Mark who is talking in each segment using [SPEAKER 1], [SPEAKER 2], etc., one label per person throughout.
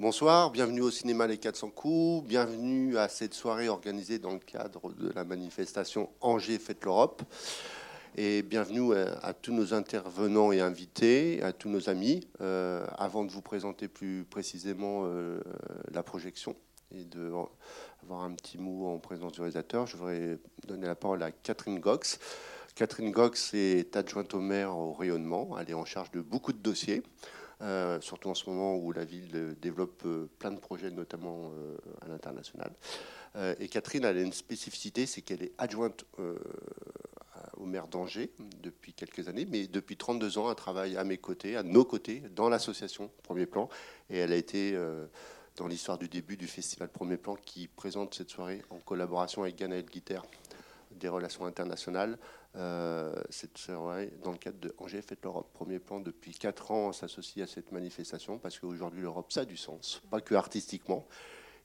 [SPEAKER 1] Bonsoir, bienvenue au cinéma Les 400 coups, bienvenue à cette soirée organisée dans le cadre de la manifestation Angers Fête l'Europe. Et bienvenue à, tous nos intervenants et invités, à tous nos amis. Euh, avant de vous présenter plus précisément euh, la projection et de avoir un petit mot en présence du réalisateur, je voudrais donner la parole à Catherine Gox. Catherine Gox est adjointe au maire au rayonnement. Elle est en charge de beaucoup de dossiers. Euh, surtout en ce moment où la ville développe euh, plein de projets, notamment euh, à l'international. et Catherine, elle a une spécificité, c'est qu'elle est adjointe au maire d'Angers depuis quelques années, mais depuis 32 ans, elle travaille à mes côtés, à nos côtés, dans l'association Premier Plan, et elle a été dans l'histoire du début du festival Premier Plan qui présente cette soirée en collaboration avec Ganaël Guiter des relations internationales, euh, dans le cadre de Angers Fête l'Europe. Premier plan, depuis 4 ans, on s'associe à cette manifestation parce qu'aujourd'hui, l'Europe, ça a du sens, pas que artistiquement.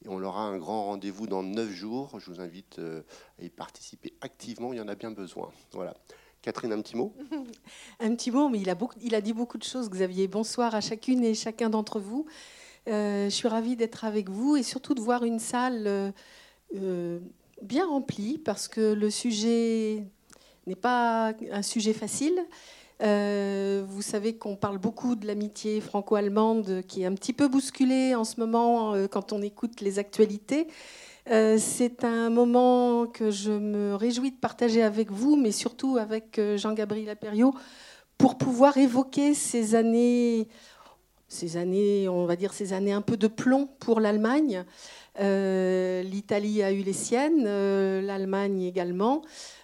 [SPEAKER 1] Et on aura un grand rendez-vous dans 9 jours. Je vous invite euh, à y participer activement, il y en a bien besoin. Voilà. Catherine, un petit mot?
[SPEAKER 2] Un petit mot, mais il a, beaucoup, il a dit beaucoup de choses, Xavier. Bonsoir à chacune et chacun d'entre vous. Euh, je suis ravie d'être avec vous et surtout de voir une salle euh, bien rempli parce que le sujet n'est pas un sujet facile. Euh, vous savez qu'on parle beaucoup de l'amitié franco-allemande qui est un petit peu bousculée en ce moment euh, quand on écoute les actualités. Euh, c'est un moment que je me réjouis de partager avec vous, mais surtout avec Jean-Gabriel Apériot, pour pouvoir évoquer ces années, ces années, on va dire ces années un peu de plomb pour l'Allemagne. Euh, L'Italie a eu les siennes, euh, l'Allemagne également.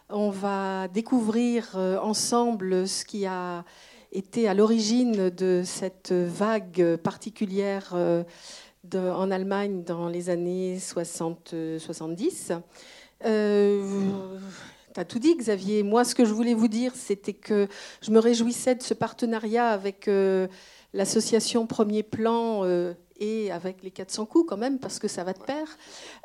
[SPEAKER 2] On va découvrir euh, ensemble ce qui a été à l'origine de cette vague particulière en Allemagne dans les années 60-70. Tu as tout dit, Xavier. Moi, ce que je voulais vous dire, c'était que je me réjouissais de ce partenariat avec l'association Premier Plan et avec les 400 coups quand même, parce que ça va de pair.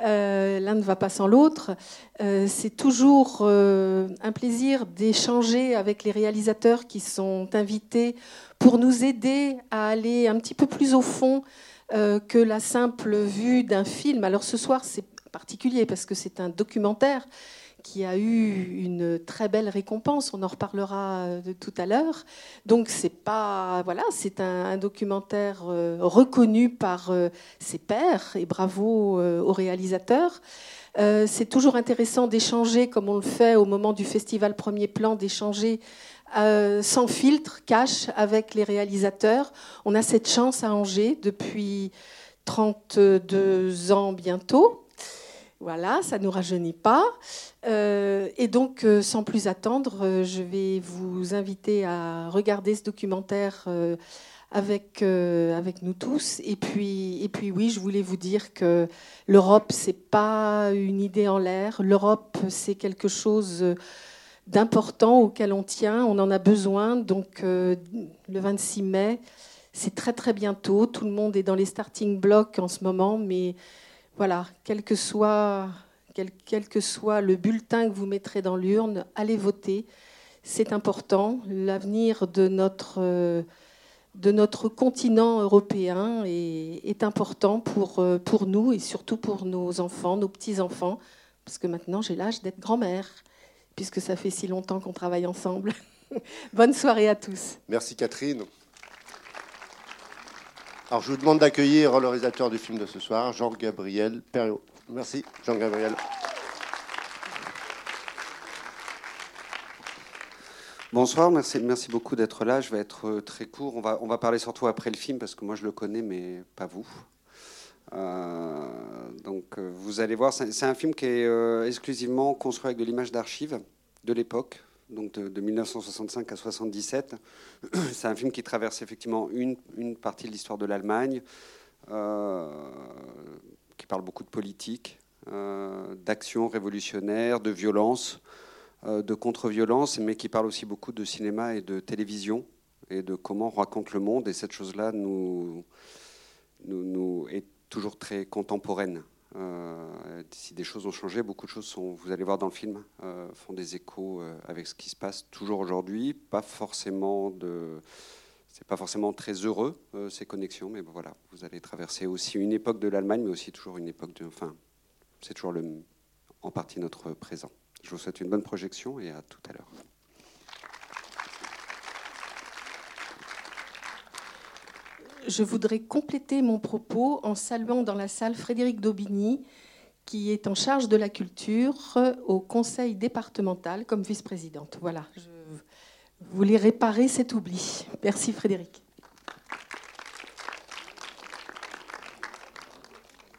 [SPEAKER 2] Euh, l'un ne va pas sans l'autre. Euh, c'est toujours euh, un plaisir d'échanger avec les réalisateurs qui sont invités pour nous aider à aller un petit peu plus au fond que la simple vue d'un film. Alors ce soir, c'est particulier parce que c'est un documentaire qui a eu une très belle récompense. On en reparlera de tout à l'heure. Donc c'est pas voilà, c'est un, documentaire euh, reconnu par euh, ses pairs et bravo euh, aux réalisateurs. c'est toujours intéressant d'échanger, comme on le fait au moment du festival Premier Plan, d'échanger sans filtre, cash, avec les réalisateurs. On a cette chance à Angers depuis 32 ans bientôt. Voilà, ça ne nous rajeunit pas. Euh, et donc, euh, sans plus attendre, euh, je vais vous inviter à regarder ce documentaire avec, avec nous tous. Et puis, et puis, oui, je voulais vous dire que l'Europe, c'est pas une idée en l'air. L'Europe, c'est quelque chose d'important auquel on tient. On en a besoin. Donc, le 26 mai, c'est très très bientôt. Tout le monde est dans les starting blocks en ce moment, mais voilà, quel que soit, le bulletin que vous mettrez dans l'urne, allez voter. C'est important. L'avenir de notre, continent européen est, est, important pour, pour nous et surtout pour nos enfants, nos petits-enfants, parce que maintenant j'ai l'âge d'être grand-mère, puisque ça fait si longtemps qu'on travaille ensemble. Bonne soirée à tous.
[SPEAKER 1] Merci Catherine. Alors, je vous demande d'accueillir le réalisateur du film de ce soir, Jean-Gabriel Perriot. Merci, Jean-Gabriel.
[SPEAKER 3] Bonsoir, merci, beaucoup d'être là. Je vais être euh, très court. On va, on va parler surtout après le film parce que moi je le connais, mais pas vous. Euh, donc euh, vous allez voir, c'est un film qui est exclusivement construit avec de l'image d'archives de l'époque, donc de, 1965 à 77. C'est un film qui traverse effectivement une, une partie de l'histoire de l'Allemagne, euh, qui parle beaucoup de politique, euh, d'action révolutionnaire, de violence, euh, de contre-violence, mais qui parle aussi beaucoup de cinéma et de télévision et de comment on raconte le monde. Et cette chose-là nous, nous, nous est toujours très contemporaine. Euh, si des choses ont changé, beaucoup de choses sont, vous allez voir dans le film, euh, font des échos euh, avec ce qui se passe toujours aujourd'hui. Pas forcément de. c'est pas forcément très heureux ces connexions, mais voilà, vous allez traverser aussi une époque de l'Allemagne, mais aussi toujours une époque de, enfin, c'est toujours en partie notre présent. Je vous souhaite une bonne projection et à tout à l'heure.
[SPEAKER 2] Je voudrais compléter mon propos en saluant dans la salle Frédéric Daubigny, qui est en charge de la culture au conseil départemental comme vice-présidente. Voilà, je voulais réparer cet oubli. Merci Frédéric.